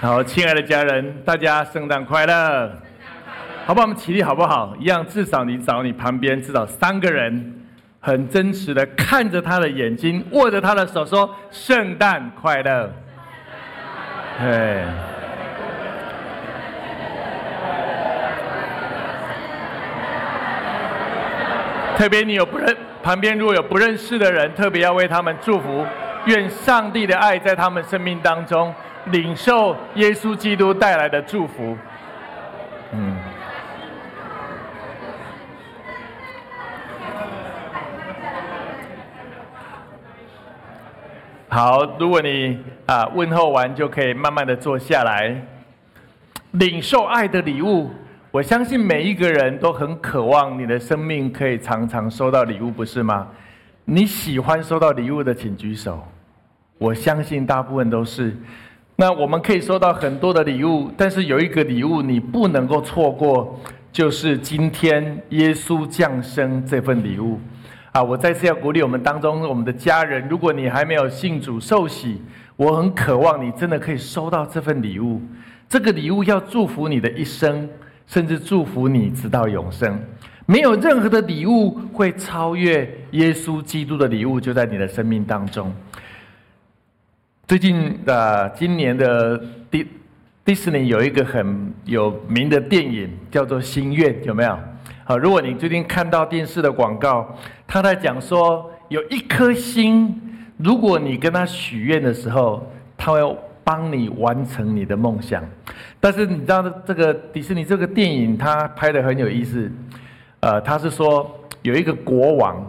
好，亲爱的家人，大家圣诞快乐！好不好？我们起立好不好？一样，至少你找你旁边至少三个人，很真实的看着他的眼睛，握着他的手，说：“圣诞快乐！”对。特别你有不认旁边如果有不认识的人，特别要为他们祝福，愿上帝的爱在他们生命当中。领受耶稣基督带来的祝福，嗯，好。如果你啊问候完，就可以慢慢的坐下来，领受爱的礼物。我相信每一个人都很渴望你的生命可以常常收到礼物，不是吗？你喜欢收到礼物的，请举手。我相信大部分都是。那我们可以收到很多的礼物，但是有一个礼物你不能够错过，就是今天耶稣降生这份礼物。啊，我再次要鼓励我们当中我们的家人，如果你还没有信主受洗，我很渴望你真的可以收到这份礼物。这个礼物要祝福你的一生，甚至祝福你直到永生。没有任何的礼物会超越耶稣基督的礼物，就在你的生命当中。最近的今年的迪迪士尼有一个很有名的电影叫做《心愿》，有没有？好，如果你最近看到电视的广告，他在讲说有一颗心，如果你跟他许愿的时候，他会帮你完成你的梦想。但是你知道这个迪士尼这个电影，他拍的很有意思。呃，他是说有一个国王，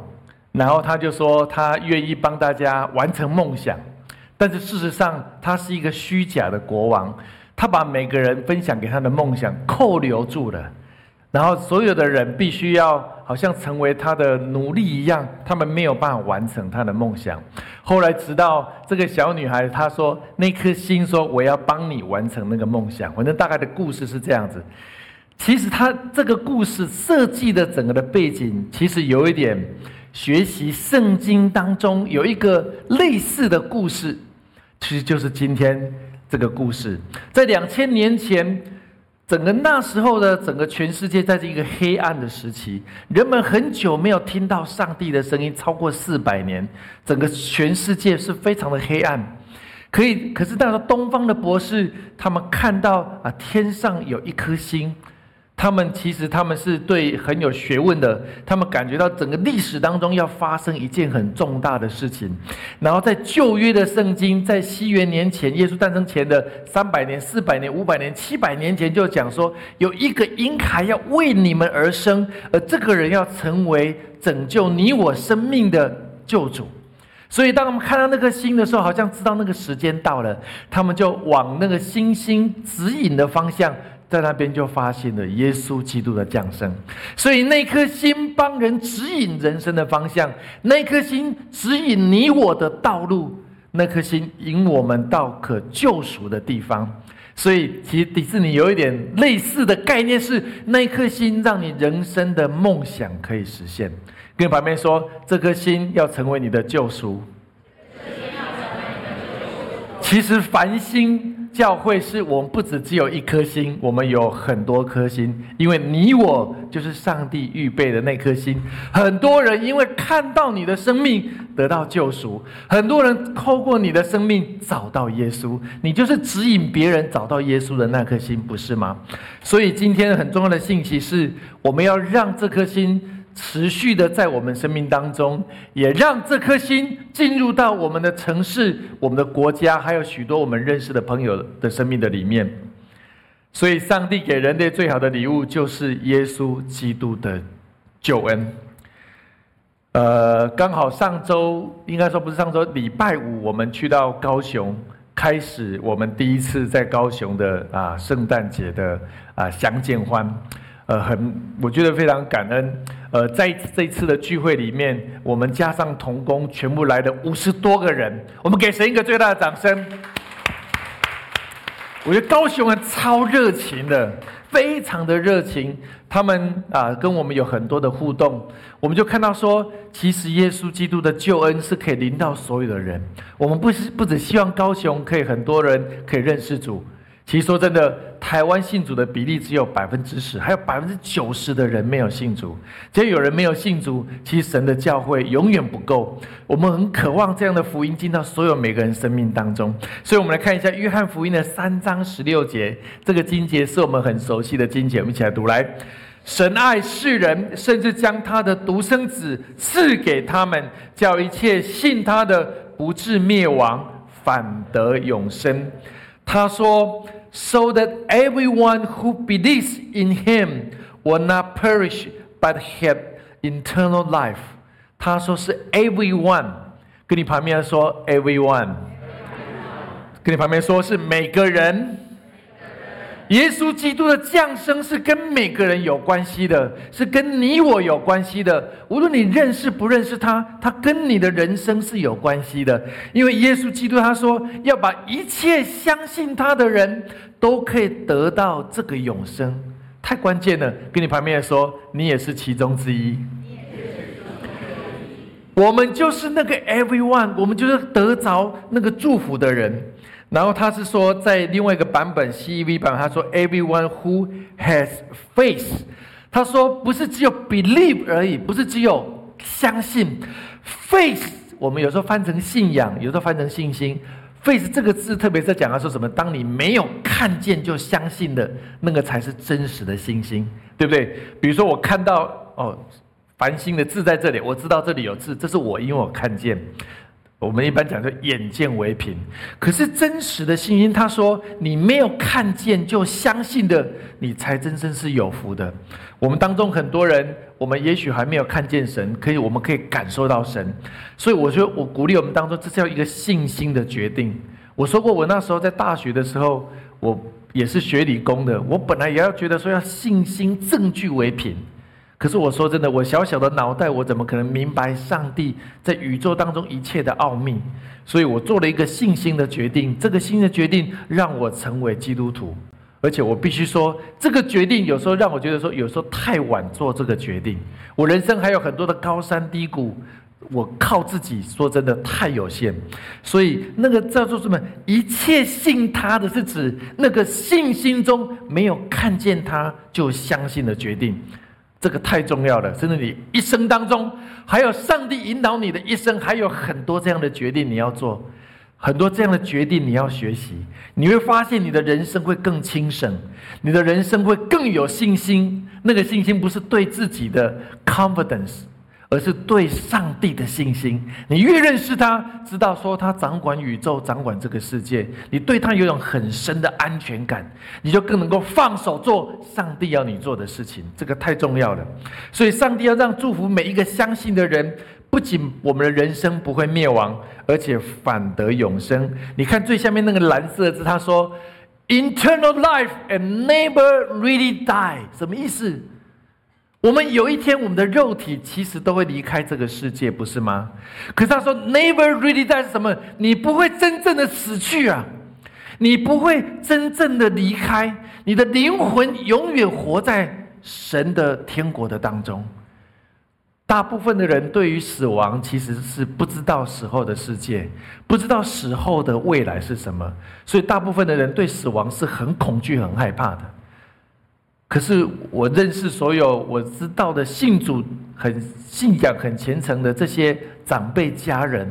然后他就说他愿意帮大家完成梦想。但是事实上，他是一个虚假的国王，他把每个人分享给他的梦想扣留住了，然后所有的人必须要好像成为他的奴隶一样，他们没有办法完成他的梦想。后来直到这个小女孩她说那颗心说我要帮你完成那个梦想，反正大概的故事是这样子。其实他这个故事设计的整个的背景，其实有一点学习圣经当中有一个类似的故事。其实就是今天这个故事，在两千年前，整个那时候的整个全世界，在这一个黑暗的时期，人们很久没有听到上帝的声音，超过四百年，整个全世界是非常的黑暗。可以，可是到了东方的博士，他们看到啊，天上有一颗星。他们其实他们是对很有学问的，他们感觉到整个历史当中要发生一件很重大的事情，然后在旧约的圣经，在西元年前，耶稣诞生前的三百年、四百年、五百年、七百年前就讲说，有一个婴孩要为你们而生，而这个人要成为拯救你我生命的救主。所以当我们看到那颗星的时候，好像知道那个时间到了，他们就往那个星星指引的方向。在那边就发现了耶稣基督的降生，所以那颗心帮人指引人生的方向，那颗心指引你我的道路，那颗心引我们到可救赎的地方。所以，其实迪士尼有一点类似的概念，是那颗心让你人生的梦想可以实现。跟旁边说，这颗心要成为你的救赎。其实繁星。教会是我们不止只有一颗心，我们有很多颗心，因为你我就是上帝预备的那颗心。很多人因为看到你的生命得到救赎，很多人透过你的生命找到耶稣，你就是指引别人找到耶稣的那颗心，不是吗？所以今天很重要的信息是，我们要让这颗心。持续的在我们生命当中，也让这颗心进入到我们的城市、我们的国家，还有许多我们认识的朋友的生命的里面。所以，上帝给人类最好的礼物就是耶稣基督的救恩。呃，刚好上周应该说不是上周，礼拜五我们去到高雄。开始我们第一次在高雄的啊圣诞节的啊相见欢，呃，很我觉得非常感恩。呃，在这次的聚会里面，我们加上童工，全部来的五十多个人，我们给神一个最大的掌声。我觉得高雄人超热情的，非常的热情。他们啊，跟我们有很多的互动，我们就看到说，其实耶稣基督的救恩是可以临到所有的人。我们不是不只希望高雄可以很多人可以认识主。其实说真的，台湾信主的比例只有百分之十，还有百分之九十的人没有信主。只要有人没有信主，其实神的教会永远不够。我们很渴望这样的福音进到所有每个人生命当中。所以，我们来看一下约翰福音的三章十六节，这个经节是我们很熟悉的经节，我们一起来读来。神爱世人，甚至将他的独生子赐给他们，叫一切信他的不至灭亡，反得永生。他说。so that everyone who believes in him will not perish but have eternal life。他说是 everyone，跟你旁边说 everyone，跟你旁边说是每个人。 耶稣基督的降生是跟每个人有关系的，是跟你我有关系的。无论你认识不认识他，他跟你的人生是有关系的。因为耶稣基督他说要把一切相信他的人都可以得到这个永生，太关键了。跟你旁边说，你也是其中之一。我们就是那个 everyone，我们就是得着那个祝福的人。然后他是说，在另外一个版本 CEV 版，他说 Everyone who has faith，他说不是只有 believe 而已，不是只有相信。faith 我们有时候翻成信仰，有时候翻成信心。faith 这个字特别在讲他说什么？当你没有看见就相信的那个才是真实的信心，对不对？比如说我看到哦，繁星的字在这里，我知道这里有字，这是我因为我看见。我们一般讲说眼见为凭，可是真实的信心，他说你没有看见就相信的，你才真正是有福的。我们当中很多人，我们也许还没有看见神，可以我们可以感受到神，所以我觉得我鼓励我们当中，这是要一个信心的决定。我说过，我那时候在大学的时候，我也是学理工的，我本来也要觉得说要信心证据为凭。可是我说真的，我小小的脑袋，我怎么可能明白上帝在宇宙当中一切的奥秘？所以我做了一个信心的决定，这个新的决定让我成为基督徒。而且我必须说，这个决定有时候让我觉得说，有时候太晚做这个决定。我人生还有很多的高山低谷，我靠自己说真的太有限。所以那个叫做什么？一切信他的是指那个信心中没有看见他就相信的决定。这个太重要了，甚至你一生当中还有上帝引导你的一生，还有很多这样的决定你要做，很多这样的决定你要学习，你会发现你的人生会更轻省，你的人生会更有信心。那个信心不是对自己的 confidence。而是对上帝的信心。你越认识他，知道说他掌管宇宙，掌管这个世界，你对他有种很深的安全感，你就更能够放手做上帝要你做的事情。这个太重要了。所以，上帝要让祝福每一个相信的人，不仅我们的人生不会灭亡，而且反得永生。你看最下面那个蓝色字，他说：“Internal life and never really die。”什么意思？我们有一天，我们的肉体其实都会离开这个世界，不是吗？可是他说，“Never really die” 是什么？你不会真正的死去啊，你不会真正的离开，你的灵魂永远活在神的天国的当中。大部分的人对于死亡其实是不知道死后的世界，不知道死后的未来是什么，所以大部分的人对死亡是很恐惧、很害怕的。可是我认识所有我知道的信主很信仰很虔诚的这些长辈家人，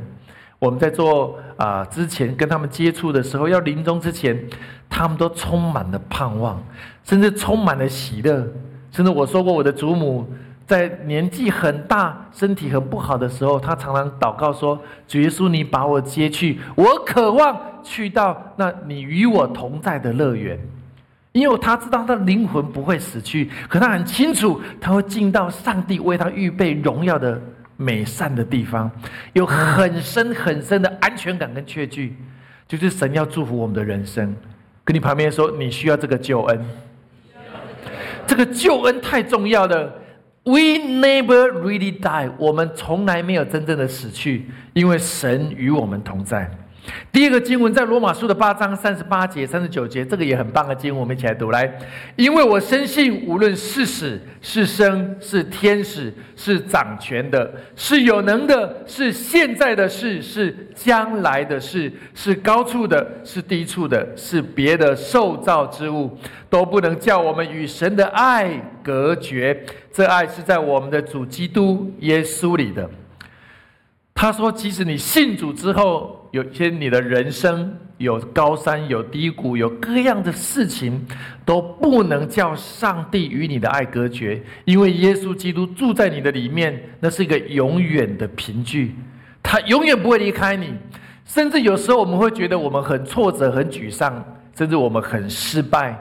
我们在做啊之前跟他们接触的时候，要临终之前，他们都充满了盼望，甚至充满了喜乐。甚至我说过，我的祖母在年纪很大、身体很不好的时候，她常常祷告说：“主耶稣，你把我接去，我渴望去到那你与我同在的乐园。”因为他知道他的灵魂不会死去，可他很清楚他会进到上帝为他预备荣耀的美善的地方，有很深很深的安全感跟确据。就是神要祝福我们的人生。跟你旁边说，你需要这个救恩，这个救恩太重要了。We never really die，我们从来没有真正的死去，因为神与我们同在。第二个经文在罗马书的八章三十八节、三十九节，这个也很棒的经文，我们一起来读来。因为我深信，无论是死是生，是天使，是掌权的，是有能的，是现在的事，是将来的事，是高处的，是低处的，是别的受造之物，都不能叫我们与神的爱隔绝。这爱是在我们的主基督耶稣里的。他说：“即使你信主之后。”有些你的人生有高山有低谷，有各样的事情，都不能叫上帝与你的爱隔绝，因为耶稣基督住在你的里面，那是一个永远的凭据，他永远不会离开你。甚至有时候我们会觉得我们很挫折、很沮丧，甚至我们很失败，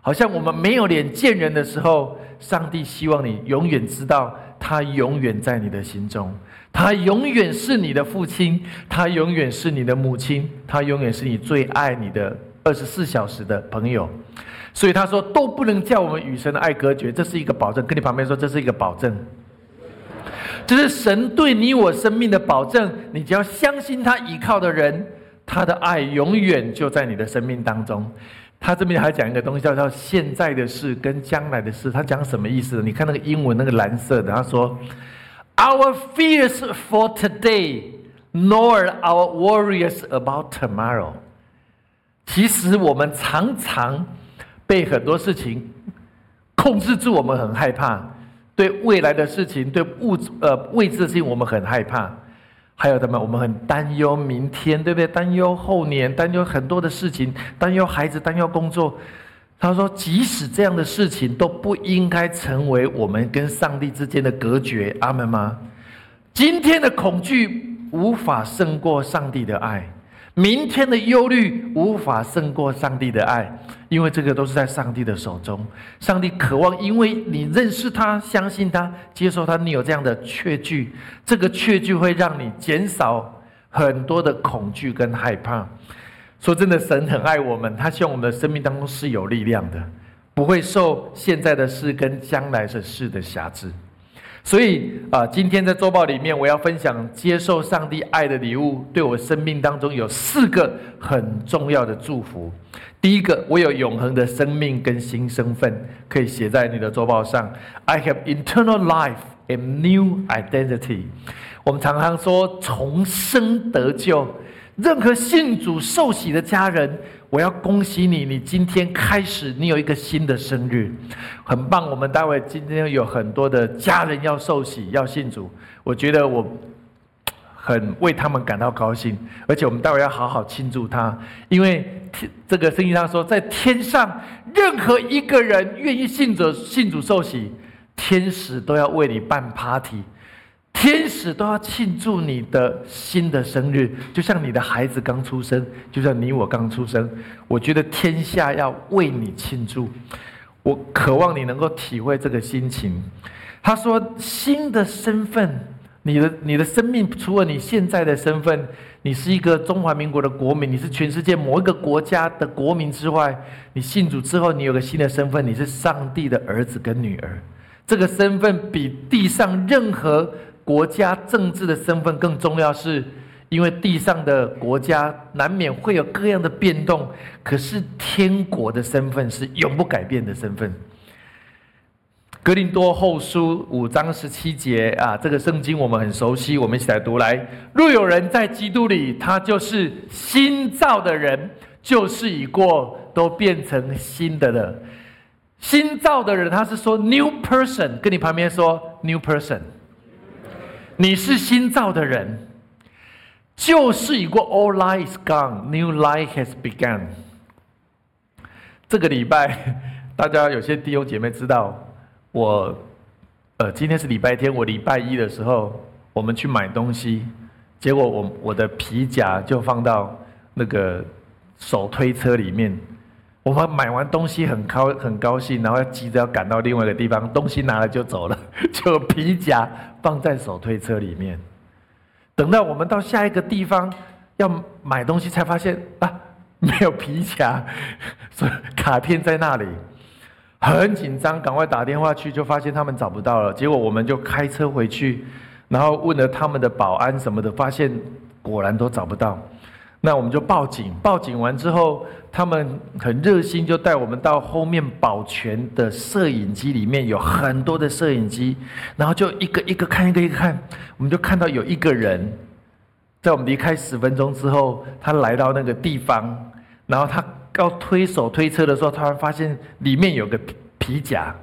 好像我们没有脸见人的时候，上帝希望你永远知道，他永远在你的心中。他永远是你的父亲，他永远是你的母亲，他永远是你最爱你的二十四小时的朋友。所以他说都不能叫我们与神的爱隔绝，这是一个保证。跟你旁边说，这是一个保证，这是神对你我生命的保证。你只要相信他依靠的人，他的爱永远就在你的生命当中。他这边还讲一个东西，叫做现在的事跟将来的事。他讲什么意思？你看那个英文那个蓝色的，他说。Our fears for today, nor our worries about tomorrow。其实我们常常被很多事情控制住，我们很害怕。对未来的事情，对物呃未知的事情，我们很害怕。还有什么？我们很担忧明天，对不对？担忧后年，担忧很多的事情，担忧孩子，担忧工作。他说：“即使这样的事情都不应该成为我们跟上帝之间的隔绝。”阿门吗？今天的恐惧无法胜过上帝的爱，明天的忧虑无法胜过上帝的爱，因为这个都是在上帝的手中。上帝渴望，因为你认识他、相信他、接受他，你有这样的确据，这个确据会让你减少很多的恐惧跟害怕。说真的，神很爱我们，他希望我们的生命当中是有力量的，不会受现在的事跟将来的事的辖制。所以啊，今天在周报里面，我要分享接受上帝爱的礼物，对我生命当中有四个很重要的祝福。第一个，我有永恒的生命跟新身份，可以写在你的周报上。I have eternal life and new identity。我们常常说重生得救。任何信主受洗的家人，我要恭喜你，你今天开始，你有一个新的生日，很棒。我们待会今天有很多的家人要受洗，要信主，我觉得我很为他们感到高兴，而且我们待会要好好庆祝他，因为这个圣经上说，在天上任何一个人愿意信主信主受洗，天使都要为你办 party。天使都要庆祝你的新的生日，就像你的孩子刚出生，就像你我刚出生。我觉得天下要为你庆祝，我渴望你能够体会这个心情。他说：“新的身份，你的你的生命，除了你现在的身份，你是一个中华民国的国民，你是全世界某一个国家的国民之外，你信主之后，你有个新的身份，你是上帝的儿子跟女儿。这个身份比地上任何。”国家政治的身份更重要，是因为地上的国家难免会有各样的变动，可是天国的身份是永不改变的身份。格林多后书五章十七节啊，这个圣经我们很熟悉，我们一起来读来。若有人在基督里，他就是新造的人，旧事已过，都变成新的了。新造的人，他是说 new person，跟你旁边说 new person。你是新造的人，旧事已过，All life is gone, new life has begun。这个礼拜，大家有些弟兄姐妹知道，我，呃，今天是礼拜天，我礼拜一的时候，我们去买东西，结果我我的皮夹就放到那个手推车里面。我们买完东西很高很高兴，然后急着要赶到另外一个地方，东西拿了就走了，就皮夹放在手推车里面。等到我们到下一个地方，要买东西才发现啊，没有皮夹，所以卡片在那里，很紧张，赶快打电话去，就发现他们找不到了。结果我们就开车回去，然后问了他们的保安什么的，发现果然都找不到。那我们就报警，报警完之后，他们很热心，就带我们到后面保全的摄影机里面，有很多的摄影机，然后就一个一个看，一个一个看，我们就看到有一个人，在我们离开十分钟之后，他来到那个地方，然后他要推手推车的时候，突然发现里面有个皮皮夹，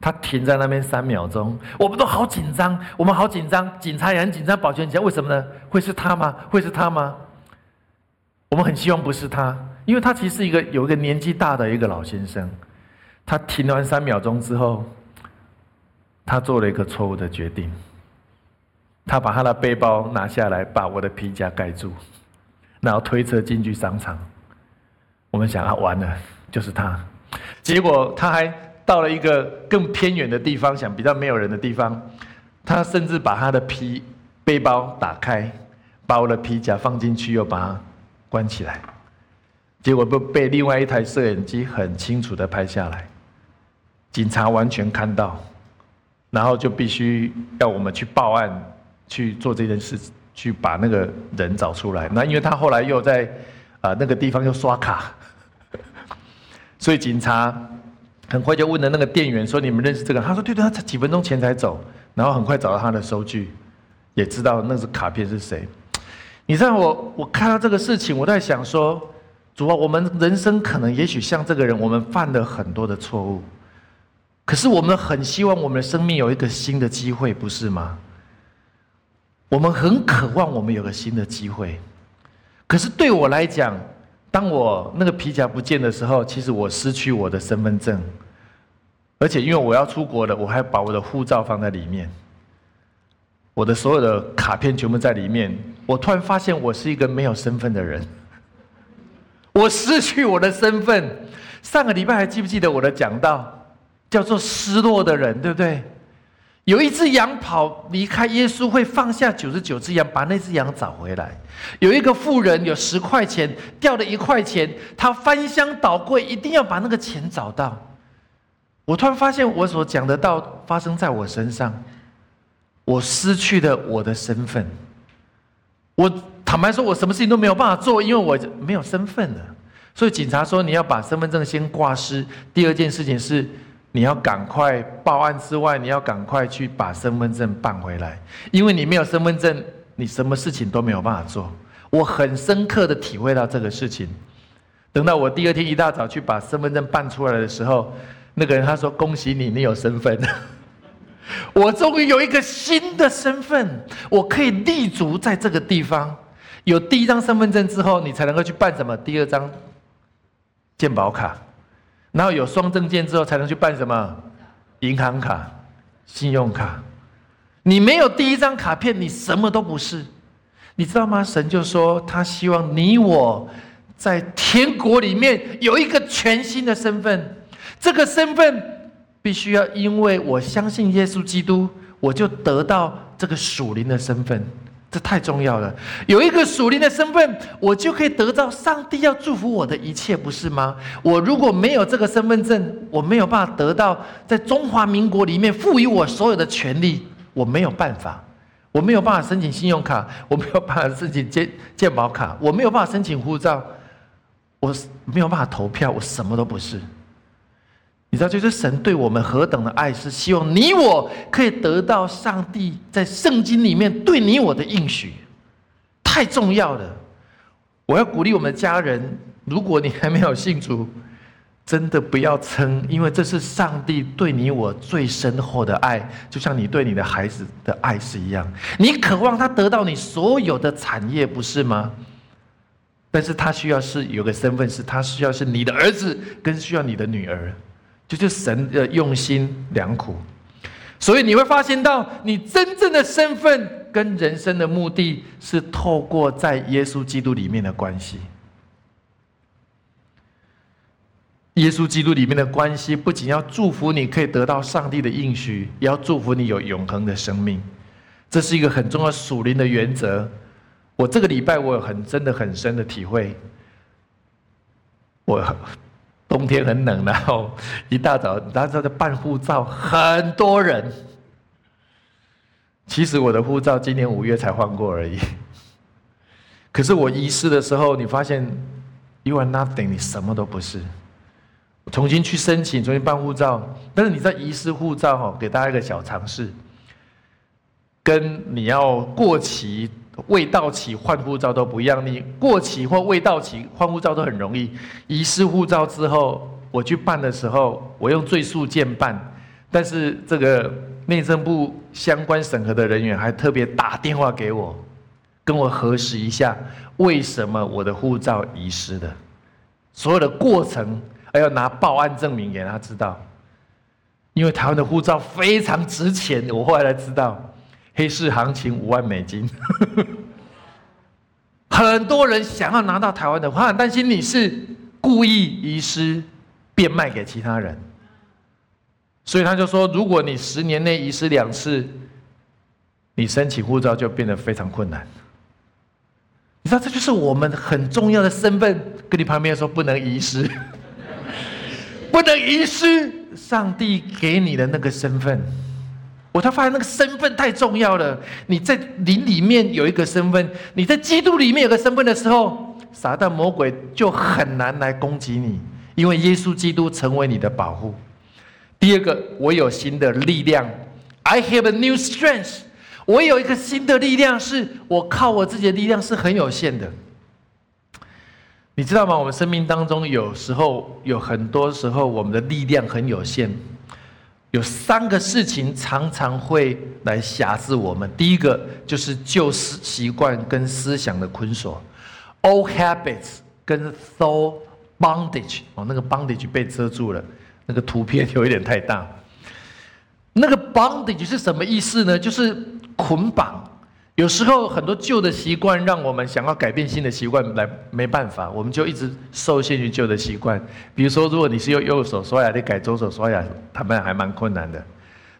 他停在那边三秒钟，我们都好紧张，我们好紧张，警察也很紧张，保全紧张，为什么呢？会是他吗？会是他吗？我们很希望不是他，因为他其实是一个有一个年纪大的一个老先生。他停完三秒钟之后，他做了一个错误的决定。他把他的背包拿下来，把我的皮夹盖住，然后推车进去商场。我们想啊，完了，就是他。结果他还到了一个更偏远的地方，想比较没有人的地方。他甚至把他的皮背包打开，把我的皮夹放进去，又把。关起来，结果被被另外一台摄影机很清楚的拍下来，警察完全看到，然后就必须要我们去报案去做这件事，去把那个人找出来。那因为他后来又在啊那个地方又刷卡，所以警察很快就问了那个店员说：“你们认识这个？”他说：“对对，他才几分钟前才走。”然后很快找到他的收据，也知道那是卡片是谁。你知道我，我看到这个事情，我在想说，主啊，我们人生可能也许像这个人，我们犯了很多的错误，可是我们很希望我们的生命有一个新的机会，不是吗？我们很渴望我们有个新的机会，可是对我来讲，当我那个皮夹不见的时候，其实我失去我的身份证，而且因为我要出国了，我还把我的护照放在里面。我的所有的卡片全部在里面，我突然发现我是一个没有身份的人，我失去我的身份。上个礼拜还记不记得我的讲道，叫做失落的人，对不对？有一只羊跑离开耶稣，会放下九十九只羊，把那只羊找回来。有一个富人有十块钱，掉了一块钱，他翻箱倒柜，一定要把那个钱找到。我突然发现，我所讲的道发生在我身上。我失去了我的身份，我坦白说，我什么事情都没有办法做，因为我没有身份了。所以警察说你要把身份证先挂失。第二件事情是，你要赶快报案之外，你要赶快去把身份证办回来，因为你没有身份证，你什么事情都没有办法做。我很深刻的体会到这个事情。等到我第二天一大早去把身份证办出来的时候，那个人他说：“恭喜你，你有身份。”我终于有一个新的身份，我可以立足在这个地方。有第一张身份证之后，你才能够去办什么？第二张健保卡，然后有双证件之后，才能去办什么？银行卡、信用卡。你没有第一张卡片，你什么都不是。你知道吗？神就说他希望你我在天国里面有一个全新的身份，这个身份。必须要因为我相信耶稣基督，我就得到这个属灵的身份，这太重要了。有一个属灵的身份，我就可以得到上帝要祝福我的一切，不是吗？我如果没有这个身份证，我没有办法得到在中华民国里面赋予我所有的权利，我没有办法，我没有办法申请信用卡，我没有办法申请健健保卡，我没有办法申请护照，我没有办法投票，我什么都不是。你知道，就是神对我们何等的爱，是希望你我可以得到上帝在圣经里面对你我的应许，太重要了。我要鼓励我们家人，如果你还没有信主，真的不要撑，因为这是上帝对你我最深厚的爱，就像你对你的孩子的爱是一样。你渴望他得到你所有的产业，不是吗？但是他需要是有个身份，是他需要是你的儿子，跟需要你的女儿。就是神的用心良苦，所以你会发现到，你真正的身份跟人生的目的是透过在耶稣基督里面的关系。耶稣基督里面的关系，不仅要祝福你可以得到上帝的应许，也要祝福你有永恒的生命。这是一个很重要属灵的原则。我这个礼拜我有很真的很深的体会。我冬天很冷，然后一大早，大家在办护照，很多人。其实我的护照今年五月才换过而已。可是我遗失的时候，你发现 you are nothing，你什么都不是。重新去申请，重新办护照，但是你在遗失护照哈，给大家一个小尝试，跟你要过期未到期换护照都不一样。你过期或未到期换护照都很容易，遗失护照之后，我去办的时候，我用最速件办，但是这个内政部相关审核的人员还特别打电话给我。跟我核实一下，为什么我的护照遗失的？所有的过程还要拿报案证明给他知道。因为台湾的护照非常值钱，我后来才知道，黑市行情五万美金。很多人想要拿到台湾的，他很担心你是故意遗失，变卖给其他人。所以他就说，如果你十年内遗失两次，你申请护照就变得非常困难。你知道，这就是我们很重要的身份。跟你旁边说，不能遗失，不能遗失上帝给你的那个身份。我才发现那个身份太重要了。你在灵里面有一个身份，你在基督里面有个身份的时候，撒旦魔鬼就很难来攻击你，因为耶稣基督成为你的保护。第二个，我有新的力量，I have a new strength。我有一个新的力量，是我靠我自己的力量是很有限的。你知道吗？我们生命当中有时候有很多时候，我们的力量很有限。有三个事情常常会来辖制我们。第一个就是旧思习惯跟思想的捆锁，old habits 跟 soul bondage。哦，那个 bondage 被遮住了，那个图片有一点太大。那个 bondage 是什么意思呢？就是捆绑。有时候很多旧的习惯让我们想要改变新的习惯来没办法，我们就一直受限于旧的习惯。比如说，如果你是用右手刷牙，你改左手刷牙，他们还蛮困难的，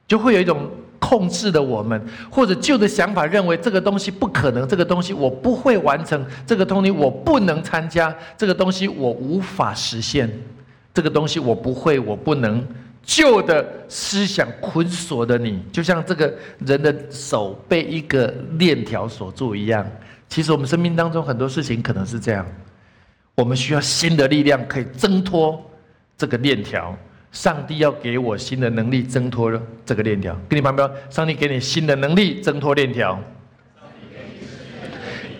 就会有一种控制的我们，或者旧的想法认为这个东西不可能，这个东西我不会完成，这个东西我不能参加，这个东西我无法实现，这个东西我不会，我不能。旧的思想捆锁的你，就像这个人的手被一个链条锁住一样。其实我们生命当中很多事情可能是这样，我们需要新的力量可以挣脱这个链条。上帝要给我新的能力挣脱这个链条。跟你旁边，上帝给你新的能力挣脱链条。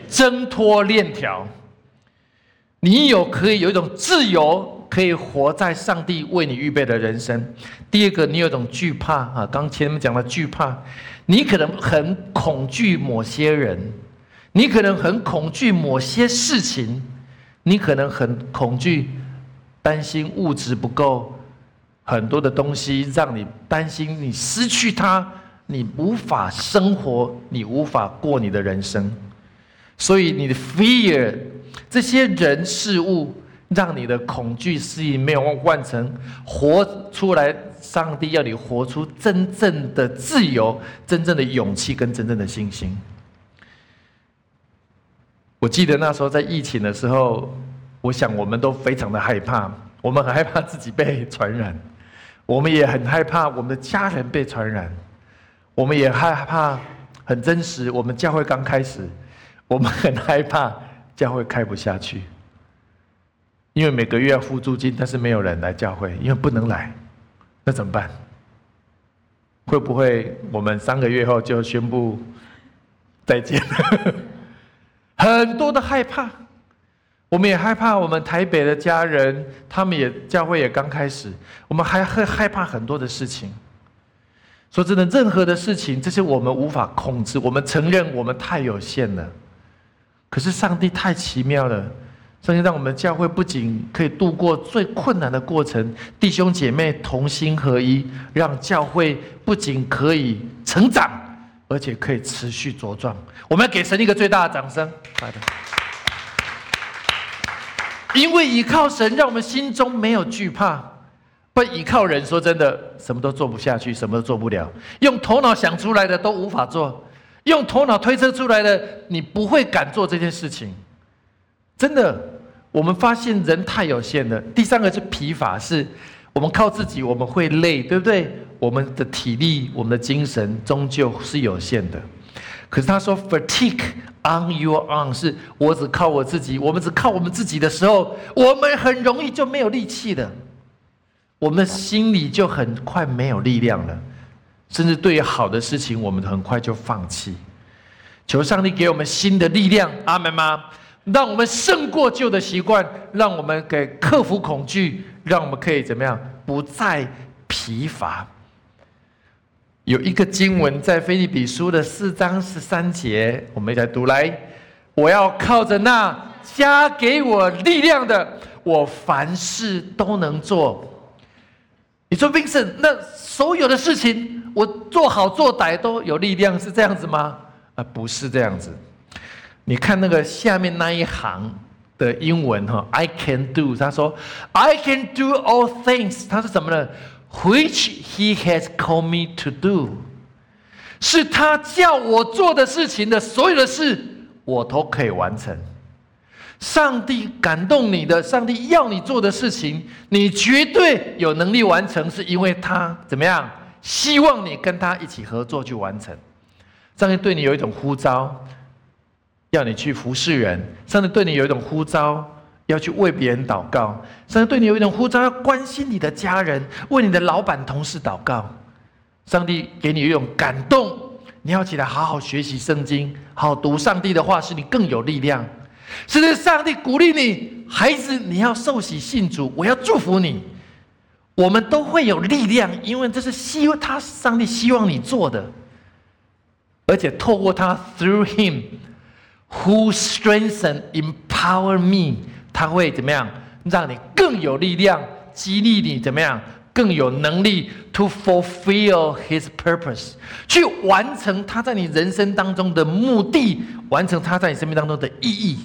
挣脱链条，你有可以有一种自由。可以活在上帝为你预备的人生。第二个，你有种惧怕啊，刚前面讲的惧怕，你可能很恐惧某些人，你可能很恐惧某些事情，你可能很恐惧，担心物质不够，很多的东西让你担心你失去它，你无法生活，你无法过你的人生，所以你的 fear 这些人事物。让你的恐惧适应没有换成活出来，上帝要你活出真正的自由、真正的勇气跟真正的信心。我记得那时候在疫情的时候，我想我们都非常的害怕，我们很害怕自己被传染，我们也很害怕我们的家人被传染，我们也害怕很真实，我们教会刚开始，我们很害怕教会开不下去。因为每个月要付租金，但是没有人来教会，因为不能来，那怎么办？会不会我们三个月后就宣布再见？很多的害怕，我们也害怕。我们台北的家人，他们也教会也刚开始，我们还会害怕很多的事情。说真的，任何的事情，这些我们无法控制。我们承认我们太有限了，可是上帝太奇妙了。上帝让我们教会不仅可以度过最困难的过程，弟兄姐妹同心合一，让教会不仅可以成长，而且可以持续茁壮。我们要给神一个最大的掌声，来的。因为依靠神，让我们心中没有惧怕；不依靠人，说真的，什么都做不下去，什么都做不了。用头脑想出来的都无法做。用头脑推测出来的，你不会敢做这件事情。真的，我们发现人太有限了。第三个是疲乏，是我们靠自己，我们会累，对不对？我们的体力、我们的精神终究是有限的。可是他说，fatigue on your own，是我只靠我自己，我们只靠我们自己的时候，我们很容易就没有力气的，我们心里就很快没有力量了。甚至对于好的事情，我们很快就放弃。求上帝给我们新的力量，阿门吗？让我们胜过旧的习惯，让我们给克服恐惧，让我们可以怎么样？不再疲乏。有一个经文在菲利比书的四章十三节，我们一起来读来。我要靠着那加给我力量的，我凡事都能做。你说，Vincent，那所有的事情？我做好做歹都有力量，是这样子吗？啊，不是这样子。你看那个下面那一行的英文哈，I can do，他说 I can do all things，他是什么呢？Which He has called me to do，是他叫我做的事情的所有的事，我都可以完成。上帝感动你的，上帝要你做的事情，你绝对有能力完成，是因为他怎么样？希望你跟他一起合作去完成。上帝对你有一种呼召，要你去服侍人；上帝对你有一种呼召，要去为别人祷告；上帝对你有一种呼召，要关心你的家人，为你的老板、同事祷告。上帝给你一种感动，你要起来好好学习圣经，好读上帝的话，使你更有力量。甚至上帝鼓励你，孩子，你要受洗信主，我要祝福你。我们都会有力量，因为这是希他上帝希望你做的，而且透过他，through him who strengthen empower me，他会怎么样让你更有力量，激励你怎么样更有能力 to fulfill his purpose，去完成他在你人生当中的目的，完成他在你生命当中的意义，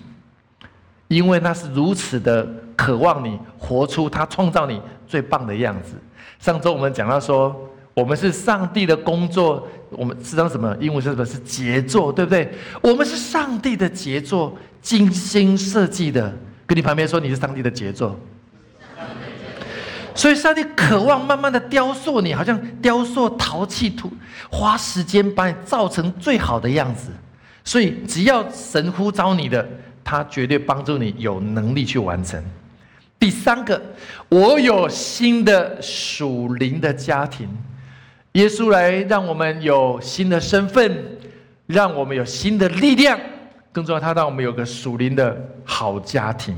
因为那是如此的渴望你活出他创造你。最棒的样子。上周我们讲到说，我们是上帝的工作，我们是当什么？英文是什么？是杰作，对不对？我们是上帝的杰作，精心设计的。跟你旁边说，你是上帝的杰作。所以上帝渴望慢慢的雕塑你，好像雕塑陶器土，花时间把你造成最好的样子。所以只要神呼召你的，他绝对帮助你有能力去完成。第三个，我有新的属灵的家庭，耶稣来让我们有新的身份，让我们有新的力量。更重要，他让我们有个属灵的好家庭。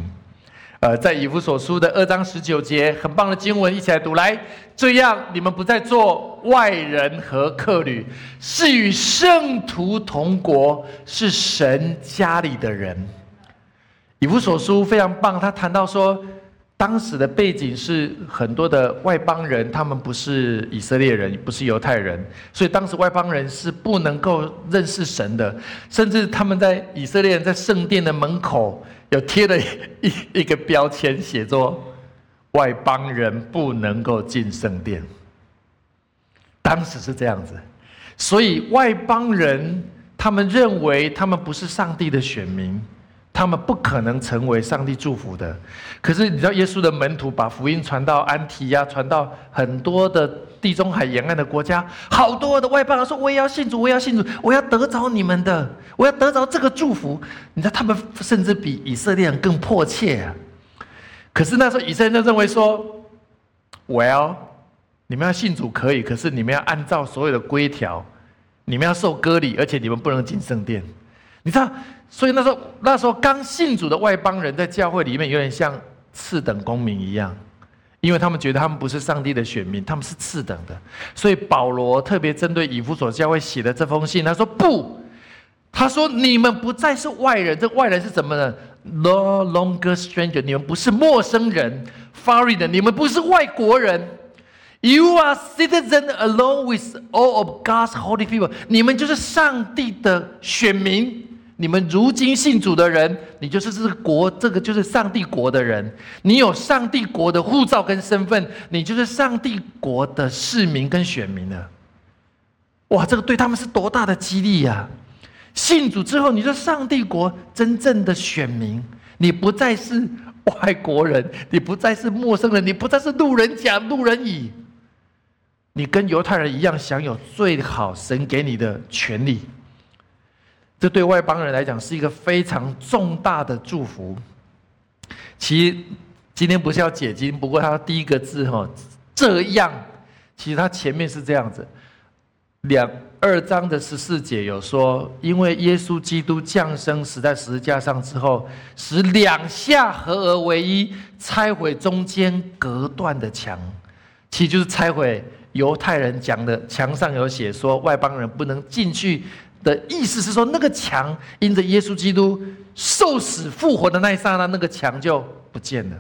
呃，在以弗所书的二章十九节，很棒的经文，一起来读来。这样，你们不再做外人和客旅，是与圣徒同国，是神家里的人。以弗所书非常棒，他谈到说。当时的背景是很多的外邦人，他们不是以色列人，不是犹太人，所以当时外邦人是不能够认识神的，甚至他们在以色列人在圣殿的门口有贴了一一个标签，写作“外邦人不能够进圣殿”。当时是这样子，所以外邦人他们认为他们不是上帝的选民。他们不可能成为上帝祝福的，可是你知道，耶稣的门徒把福音传到安提亚，传到很多的地中海沿岸的国家，好多的外邦人说：“我也要信主，我也要信主，我要得着你们的，我要得着这个祝福。”你知道，他们甚至比以色列人更迫切！可是那时候以色列人认为说：“Well，你们要信主可以，可是你们要按照所有的规条，你们要受割礼，而且你们不能进圣殿。”你知道，所以那时候那时候刚信主的外邦人在教会里面有点像次等公民一样，因为他们觉得他们不是上帝的选民，他们是次等的。所以保罗特别针对以弗所教会写的这封信，他说不，他说你们不再是外人，这外人是什么呢？No longer stranger，你们不是陌生人，foreigner，你们不是外国人。You are citizen along with all of God's holy people，你们就是上帝的选民。你们如今信主的人，你就是这个国，这个就是上帝国的人。你有上帝国的护照跟身份，你就是上帝国的市民跟选民了。哇，这个对他们是多大的激励呀！信主之后，你是上帝国真正的选民，你不再是外国人，你不再是陌生人，你不再是路人甲、路人乙，你跟犹太人一样，享有最好神给你的权利。这对外邦人来讲是一个非常重大的祝福。其实今天不是要解经，不过他第一个字哈，这样，其实他前面是这样子，两二章的十四节有说，因为耶稣基督降生死在十字架上之后，使两下合而为一，拆毁中间隔断的墙，其实就是拆毁犹太人讲的墙上有写说外邦人不能进去。的意思是说，那个墙因着耶稣基督受死复活的那一刹那，那个墙就不见了。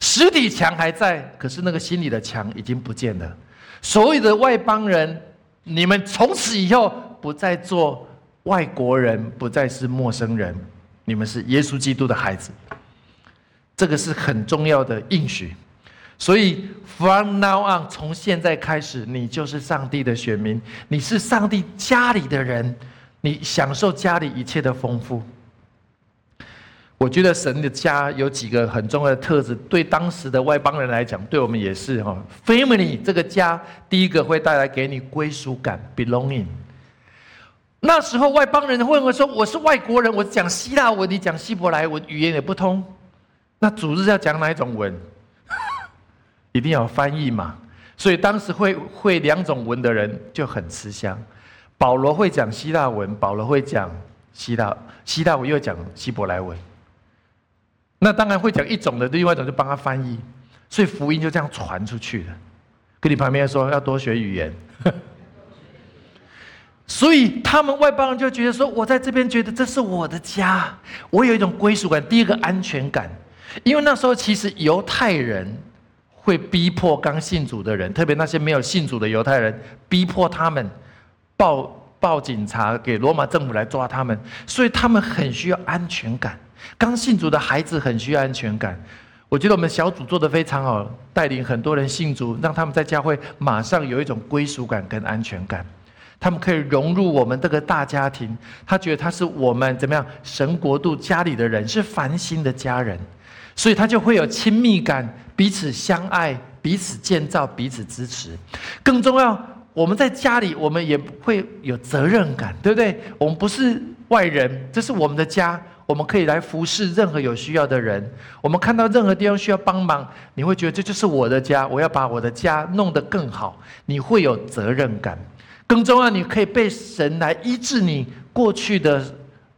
实体墙还在，可是那个心里的墙已经不见了。所有的外邦人，你们从此以后不再做外国人，不再是陌生人，你们是耶稣基督的孩子。这个是很重要的应许。所以，from now on，从现在开始，你就是上帝的选民，你是上帝家里的人，你享受家里一切的丰富。我觉得神的家有几个很重要的特质，对当时的外邦人来讲，对我们也是哈。Family 这个家，第一个会带来给你归属感，belonging。那时候外邦人会问说：“我是外国人，我讲希腊文，你讲希伯来文，语言也不通，那主日要讲哪一种文？”一定要翻译嘛，所以当时会会两种文的人就很吃香。保罗会讲希腊文，保罗会讲希腊希腊文，又讲希伯来文。那当然会讲一种的，另外一种就帮他翻译，所以福音就这样传出去了。跟你旁边说要多学语言，所以他们外邦人就觉得说，我在这边觉得这是我的家，我有一种归属感。第一个安全感，因为那时候其实犹太人。会逼迫刚信主的人，特别那些没有信主的犹太人，逼迫他们报报警察给罗马政府来抓他们，所以他们很需要安全感。刚信主的孩子很需要安全感。我觉得我们小组做的非常好，带领很多人信主，让他们在教会马上有一种归属感跟安全感，他们可以融入我们这个大家庭。他觉得他是我们怎么样神国度家里的人，是繁星的家人。所以他就会有亲密感，彼此相爱，彼此建造，彼此支持。更重要，我们在家里，我们也会有责任感，对不对？我们不是外人，这是我们的家，我们可以来服侍任何有需要的人。我们看到任何地方需要帮忙，你会觉得这就是我的家，我要把我的家弄得更好。你会有责任感。更重要，你可以被神来医治你过去的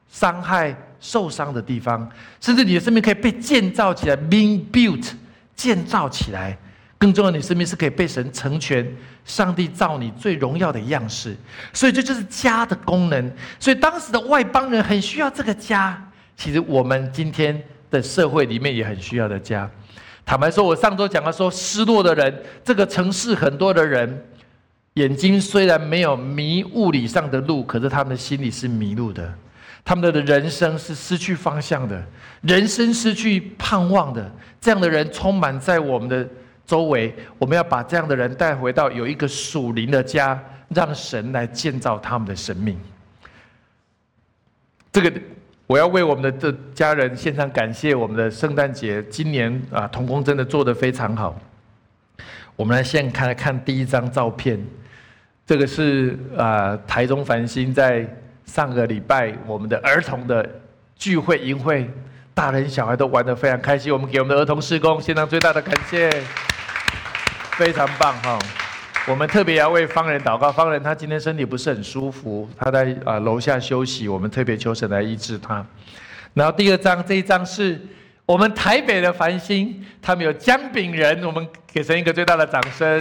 伤害。受伤的地方，甚至你的生命可以被建造起来，being built，建造起来。更重要，你生命是可以被神成全，上帝造你最荣耀的样式。所以这就是家的功能。所以当时的外邦人很需要这个家。其实我们今天的社会里面也很需要的家。坦白说，我上周讲了说，失落的人，这个城市很多的人，眼睛虽然没有迷物理上的路，可是他们的心里是迷路的。他们的人生是失去方向的，人生失去盼望的，这样的人充满在我们的周围。我们要把这样的人带回到有一个属灵的家，让神来建造他们的生命。这个我要为我们的这家人献上感谢。我们的圣诞节今年啊，童工真的做得非常好。我们来先看看第一张照片，这个是啊，台中繁星在。上个礼拜，我们的儿童的聚会、营会，大人小孩都玩得非常开心。我们给我们的儿童施工献上最大的感谢，非常棒哈！我们特别要为方人祷告，方人他今天身体不是很舒服，他在啊楼下休息，我们特别求神来医治他。然后第二张，这一张是我们台北的繁星，他们有姜饼人，我们给神一个最大的掌声。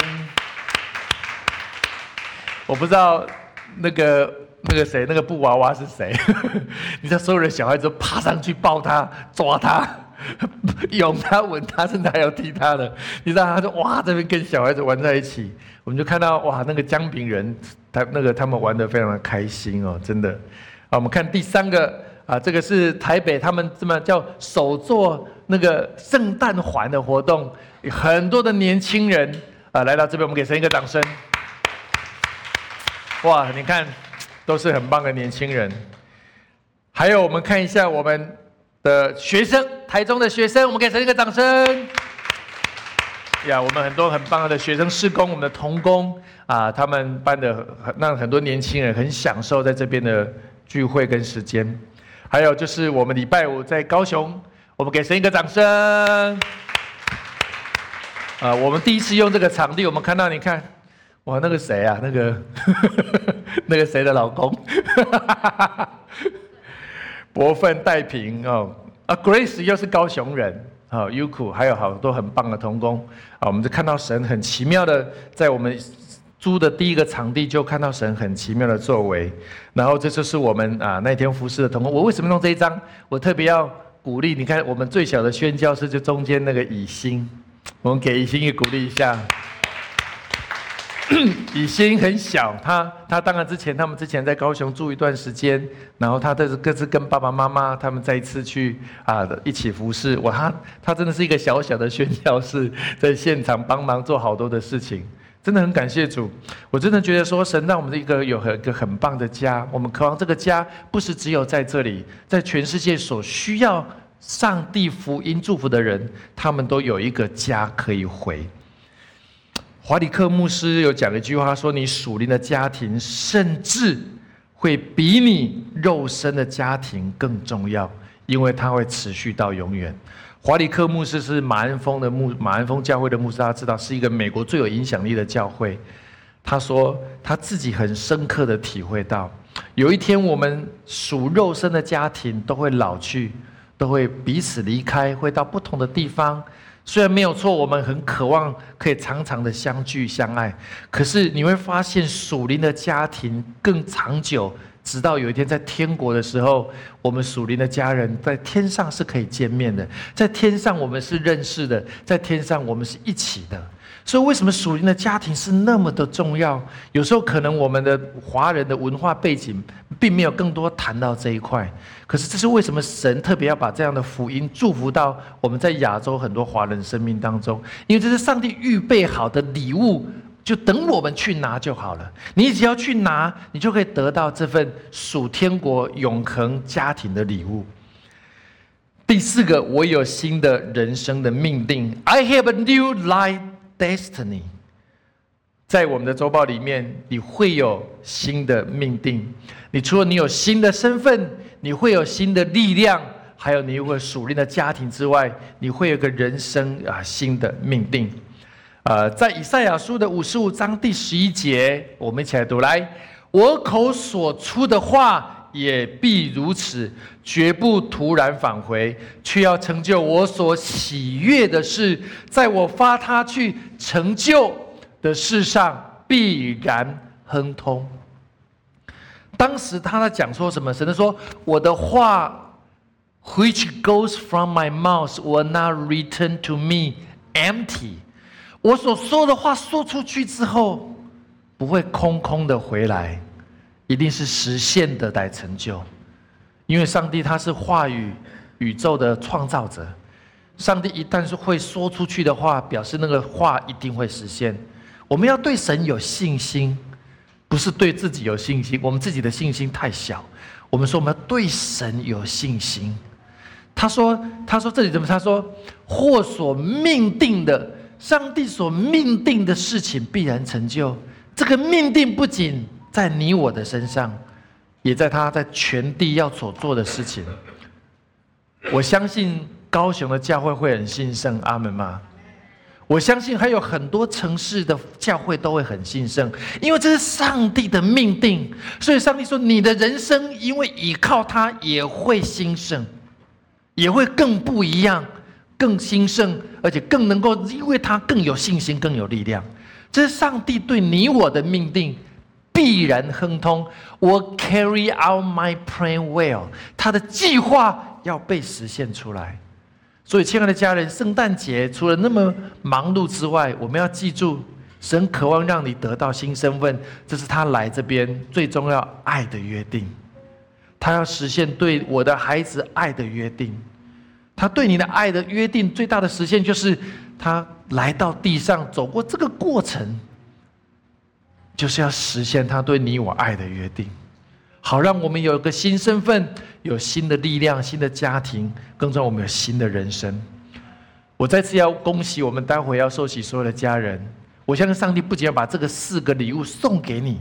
我不知道那个。那个谁，那个布娃娃是谁？你知道，所有的小孩子都爬上去抱他、抓他、拥他、吻他，甚至还要踢他的。你知道，他说：“哇，这边跟小孩子玩在一起。”我们就看到哇，那个姜饼人，他那个他们玩的非常的开心哦，真的。啊，我们看第三个啊，这个是台北他们这么叫手做那个圣诞环的活动，很多的年轻人啊来到这边，我们给神一个掌声。哇，你看。都是很棒的年轻人。还有，我们看一下我们的学生，台中的学生，我们给神一个掌声。呀，我们很多很棒的学生施工，我们的童工啊，他们班的让很多年轻人很享受在这边的聚会跟时间。还有就是我们礼拜五在高雄，我们给神一个掌声。啊，我们第一次用这个场地，我们看到你看，哇，那个谁啊，那个那个谁的老公，博奋戴平哦，啊，Grace 又是高雄人。好，Uku 还有好多很棒的童工啊！我们就看到神很奇妙的，在我们租的第一个场地就看到神很奇妙的作为。然后这就是我们啊那天服侍的童工。我为什么弄这一张？我特别要鼓励，你看我们最小的宣教师就中间那个以心，我们给以心也鼓励一下。以心很小，他他当然之前他们之前在高雄住一段时间，然后他都是各自跟爸爸妈妈他们再一次去啊一起服侍。哇，他他真的是一个小小的宣教士，在现场帮忙做好多的事情，真的很感谢主。我真的觉得说神让我们的一个有一个很棒的家，我们渴望这个家不是只有在这里，在全世界所需要上帝福音祝福的人，他们都有一个家可以回。华里克牧师有讲一句话，说：“你属灵的家庭，甚至会比你肉身的家庭更重要，因为它会持续到永远。”华里克牧师是马鞍峰的牧，马鞍峰教会的牧师，大家知道是一个美国最有影响力的教会。他说他自己很深刻的体会到，有一天我们属肉身的家庭都会老去，都会彼此离开，会到不同的地方。虽然没有错，我们很渴望可以常常的相聚相爱，可是你会发现属灵的家庭更长久，直到有一天在天国的时候，我们属灵的家人在天上是可以见面的，在天上我们是认识的，在天上我们是一起的。所以，为什么属灵的家庭是那么的重要？有时候可能我们的华人的文化背景并没有更多谈到这一块。可是，这是为什么神特别要把这样的福音祝福到我们在亚洲很多华人生命当中？因为这是上帝预备好的礼物，就等我们去拿就好了。你只要去拿，你就可以得到这份属天国永恒家庭的礼物。第四个，我有新的人生的命定。I have a new life. Destiny，在我们的周报里面，你会有新的命定。你除了你有新的身份，你会有新的力量，还有你有个属灵的家庭之外，你会有个人生啊新的命定。呃，在以赛亚书的五十五章第十一节，我们一起来读来：我口所出的话。也必如此，绝不突然返回，却要成就我所喜悦的事，在我发他去成就的事上必然亨通。当时他在讲说什么？神的说：“我的话，which goes from my mouth will not return to me empty。我所说的话说出去之后，不会空空的回来。”一定是实现的来成就，因为上帝他是话语宇宙的创造者。上帝一旦是会说出去的话，表示那个话一定会实现。我们要对神有信心，不是对自己有信心。我们自己的信心太小。我们说我们要对神有信心。他说：“他说这里怎么？他说或所命定的，上帝所命定的事情必然成就。这个命定不仅。”在你我的身上，也在他在全地要所做的事情。我相信高雄的教会会很兴盛，阿门吗？我相信还有很多城市的教会都会很兴盛，因为这是上帝的命定。所以上帝说，你的人生因为倚靠他也会兴盛，也会更不一样，更兴盛，而且更能够因为他更有信心，更有力量。这是上帝对你我的命定。必然亨通。我 carry out my plan well，他的计划要被实现出来。所以，亲爱的家人，圣诞节除了那么忙碌之外，我们要记住，神渴望让你得到新身份，这是他来这边最重要爱的约定。他要实现对我的孩子爱的约定。他对你的爱的约定最大的实现，就是他来到地上走过这个过程。就是要实现他对你我爱的约定，好让我们有一个新身份，有新的力量、新的家庭，更重要，我们有新的人生。我再次要恭喜我们待会要受洗所有的家人。我相信上帝不仅要把这个四个礼物送给你，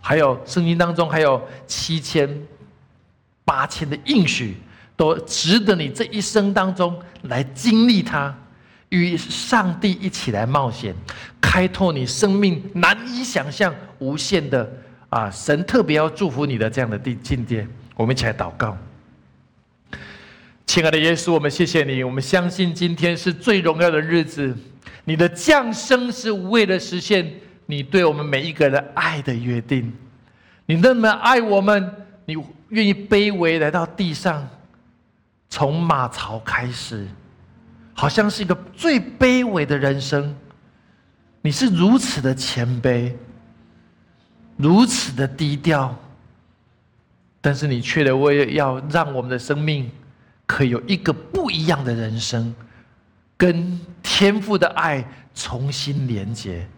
还有圣经当中还有七千、八千的应许，都值得你这一生当中来经历它。与上帝一起来冒险，开拓你生命难以想象、无限的啊！神特别要祝福你的这样的地境界，我们一起来祷告。亲爱的耶稣，我们谢谢你，我们相信今天是最荣耀的日子，你的降生是为了实现你对我们每一个人爱的约定。你那么爱我们，你愿意卑微来到地上，从马槽开始。好像是一个最卑微的人生，你是如此的谦卑，如此的低调，但是你却为要让我们的生命可以有一个不一样的人生，跟天父的爱重新连接，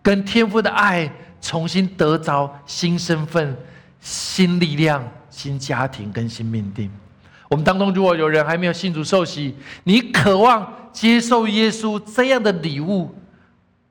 跟天父的爱重新得着新身份、新力量、新家庭跟新命定。我们当中如果有人还没有信主受洗，你渴望接受耶稣这样的礼物，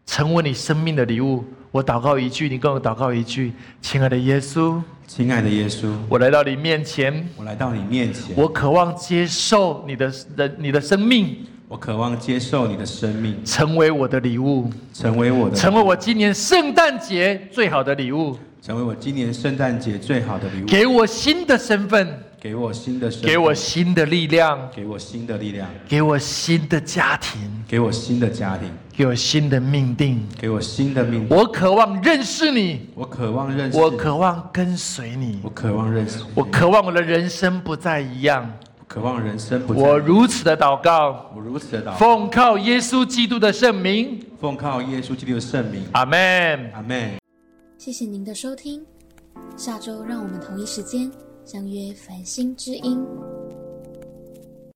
成为你生命的礼物，我祷告一句，你跟我祷告一句：亲爱的耶稣，亲爱的耶稣，我来到你面前，我来到你面前，我渴望接受你的人，你的生命，我渴望接受你的生命，成为我的礼物，成为我的，成为我今年圣诞节最好的礼物，成为我今年圣诞节最好的礼物，给我新的身份。给我新的，给我新的力量，给我新的力量，给我新的家庭，给我新的家庭，给我新的命定，给我新的命。我渴望认识你，我渴望认识，我渴望跟随你，我渴望认识，我渴望我的人生不再一样，渴望人生不。我如此的祷告，我如此的祷告，奉靠耶稣基督的圣名，奉靠耶稣基督的圣名，阿门，阿门。谢谢您的收听，下周让我们同一时间。相约繁星之音。